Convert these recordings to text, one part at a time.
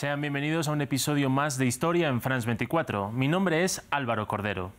Sean bienvenidos a un episodio más de Historia en France 24. Mi nombre es Álvaro Cordero.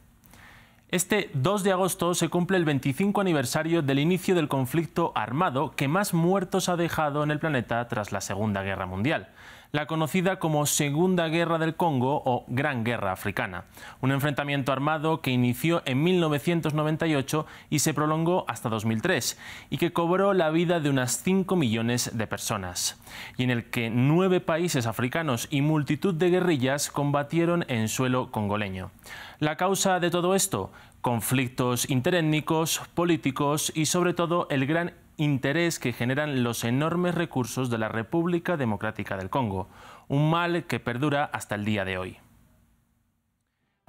Este 2 de agosto se cumple el 25 aniversario del inicio del conflicto armado que más muertos ha dejado en el planeta tras la Segunda Guerra Mundial la conocida como Segunda Guerra del Congo o Gran Guerra Africana, un enfrentamiento armado que inició en 1998 y se prolongó hasta 2003 y que cobró la vida de unas 5 millones de personas, y en el que nueve países africanos y multitud de guerrillas combatieron en suelo congoleño. La causa de todo esto, conflictos interétnicos, políticos y sobre todo el gran interés que generan los enormes recursos de la República Democrática del Congo, un mal que perdura hasta el día de hoy.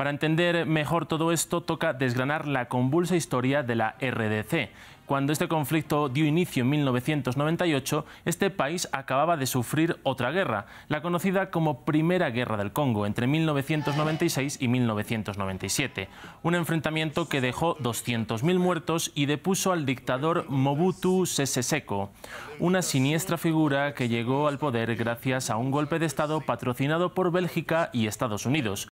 Para entender mejor todo esto, toca desgranar la convulsa historia de la RDC, cuando este conflicto dio inicio en 1998, este país acababa de sufrir otra guerra, la conocida como Primera Guerra del Congo, entre 1996 y 1997. Un enfrentamiento que dejó 200.000 muertos y depuso al dictador Mobutu Sese Seko, una siniestra figura que llegó al poder gracias a un golpe de Estado patrocinado por Bélgica y Estados Unidos.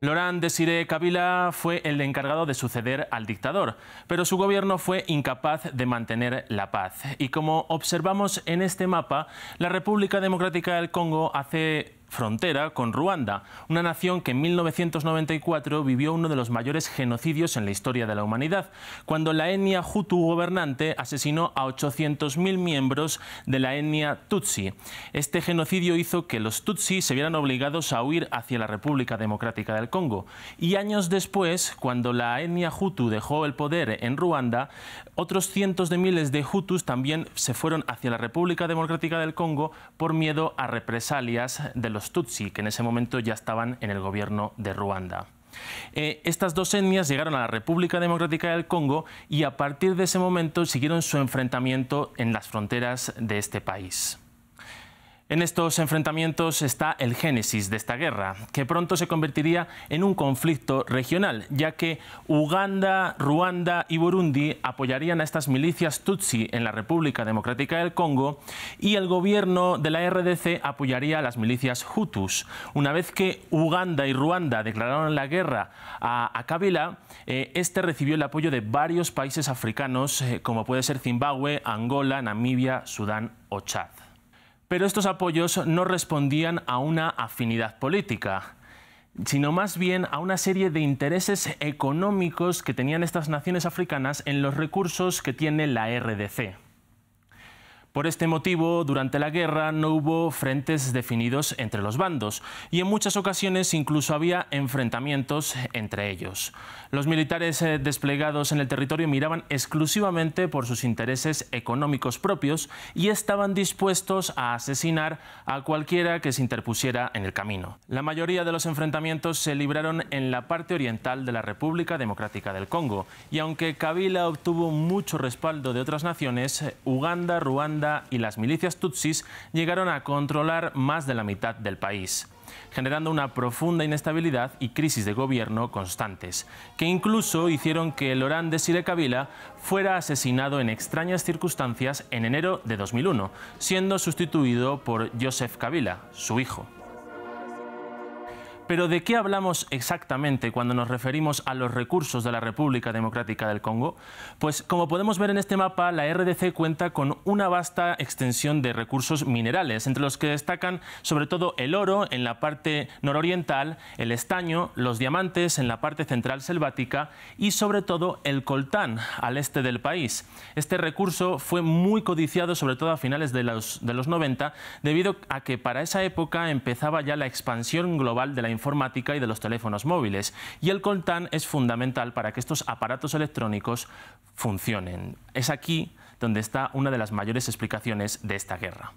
Laurent Desiré Kabila fue el encargado de suceder al dictador, pero su gobierno fue incapaz de mantener la paz. Y como observamos en este mapa, la República Democrática del Congo hace frontera con Ruanda, una nación que en 1994 vivió uno de los mayores genocidios en la historia de la humanidad, cuando la etnia Hutu gobernante asesinó a 800.000 miembros de la etnia Tutsi. Este genocidio hizo que los Tutsi se vieran obligados a huir hacia la República Democrática del Congo. Y años después, cuando la etnia Hutu dejó el poder en Ruanda, otros cientos de miles de Hutus también se fueron hacia la República Democrática del Congo por miedo a represalias de los Tutsi, que en ese momento ya estaban en el gobierno de Ruanda. Eh, estas dos etnias llegaron a la República Democrática del Congo y a partir de ese momento siguieron su enfrentamiento en las fronteras de este país. En estos enfrentamientos está el génesis de esta guerra, que pronto se convertiría en un conflicto regional, ya que Uganda, Ruanda y Burundi apoyarían a estas milicias Tutsi en la República Democrática del Congo y el gobierno de la RDC apoyaría a las milicias Hutus. Una vez que Uganda y Ruanda declararon la guerra a, Kabila, eh, este recibió el apoyo de varios países africanos, eh, como puede ser Zimbabue, Angola, Namibia, Sudán o Chad. Pero estos apoyos no respondían a una afinidad política, sino más bien a una serie de intereses económicos que tenían estas naciones africanas en los recursos que tiene la RDC. Por este motivo, durante la guerra no hubo frentes definidos entre los bandos y en muchas ocasiones incluso había enfrentamientos entre ellos. Los militares eh, desplegados en el territorio miraban exclusivamente por sus intereses económicos propios y estaban dispuestos a asesinar a cualquiera que se interpusiera en el camino. La mayoría de los enfrentamientos se libraron en la parte oriental de la República Democrática del Congo y aunque Kabila obtuvo mucho respaldo de otras naciones, Uganda, Ruanda, y las milicias tutsis llegaron a controlar más de la mitad del país generando una profunda inestabilidad y crisis de gobierno constantes, que incluso hicieron que Laurent Desiré Kabila fuera asesinado en extrañas circunstancias en enero de 2001, siendo sustituido por Joseph Kabila, su hijo. Pero ¿de qué hablamos exactamente cuando nos referimos a los recursos de la República Democrática del Congo? Pues como podemos ver en este mapa, la RDC cuenta con una vasta extensión de recursos minerales, entre los que destacan sobre todo el oro en la parte nororiental, el estaño, los diamantes en la parte central selvática y sobre todo el coltán al este del país. Este recurso fue muy codiciado sobre todo a finales de los, de los 90 debido a que para esa época empezaba ya la expansión global de la informática y de los teléfonos móviles. Y el coltán es fundamental para que estos aparatos electrónicos funcionen. Es aquí donde está una de las mayores explicaciones de esta guerra.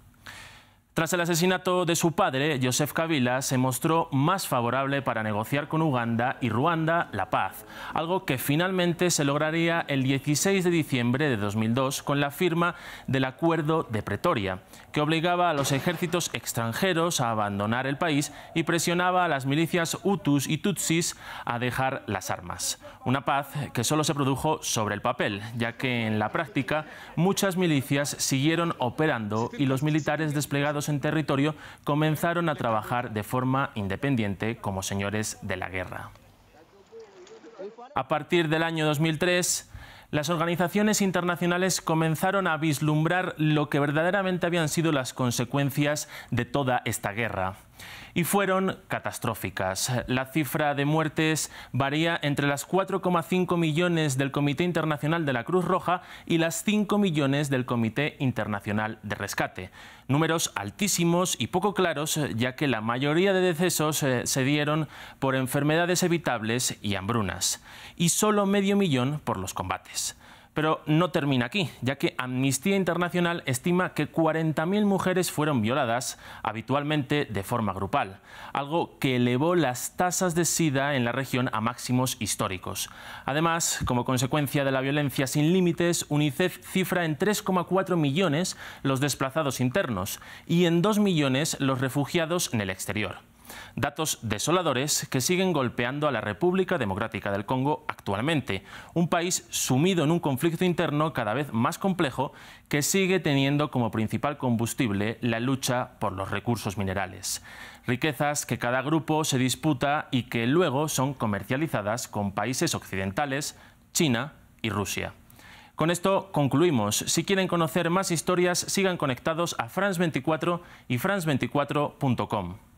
Tras el asesinato de su padre, Joseph Kabila se mostró más favorable para negociar con Uganda y Ruanda la paz, algo que finalmente se lograría el 16 de diciembre de 2002 con la firma del Acuerdo de Pretoria, que obligaba a los ejércitos extranjeros a abandonar el país y presionaba a las milicias Hutus y Tutsis a dejar las armas. Una paz que solo se produjo sobre el papel, ya que en la práctica muchas milicias siguieron operando y los militares desplegados en territorio comenzaron a trabajar de forma independiente como señores de la guerra. A partir del año 2003, las organizaciones internacionales comenzaron a vislumbrar lo que verdaderamente habían sido las consecuencias de toda esta guerra. Y fueron catastróficas. La cifra de muertes varía entre las 4,5 millones del Comité Internacional de la Cruz Roja y las 5 millones del Comité Internacional de Rescate. Números altísimos y poco claros, ya que la mayoría de decesos eh, se dieron por enfermedades evitables y hambrunas, y solo medio millón por los combates. Pero no termina aquí, ya que Amnistía Internacional estima que 40.000 mujeres fueron violadas, habitualmente de forma grupal, algo que elevó las tasas de SIDA en la región a máximos históricos. Además, como consecuencia de la violencia sin límites, UNICEF cifra en 3,4 millones los desplazados internos y en 2 millones los refugiados en el exterior. Datos desoladores que siguen golpeando a la República Democrática del Congo actualmente, un país sumido en un conflicto interno cada vez más complejo que sigue teniendo como principal combustible la lucha por los recursos minerales. Riquezas que cada grupo se disputa y que luego son comercializadas con países occidentales, China y Rusia. Con esto concluimos. Si quieren conocer más historias, sigan conectados a France24 y France24.com.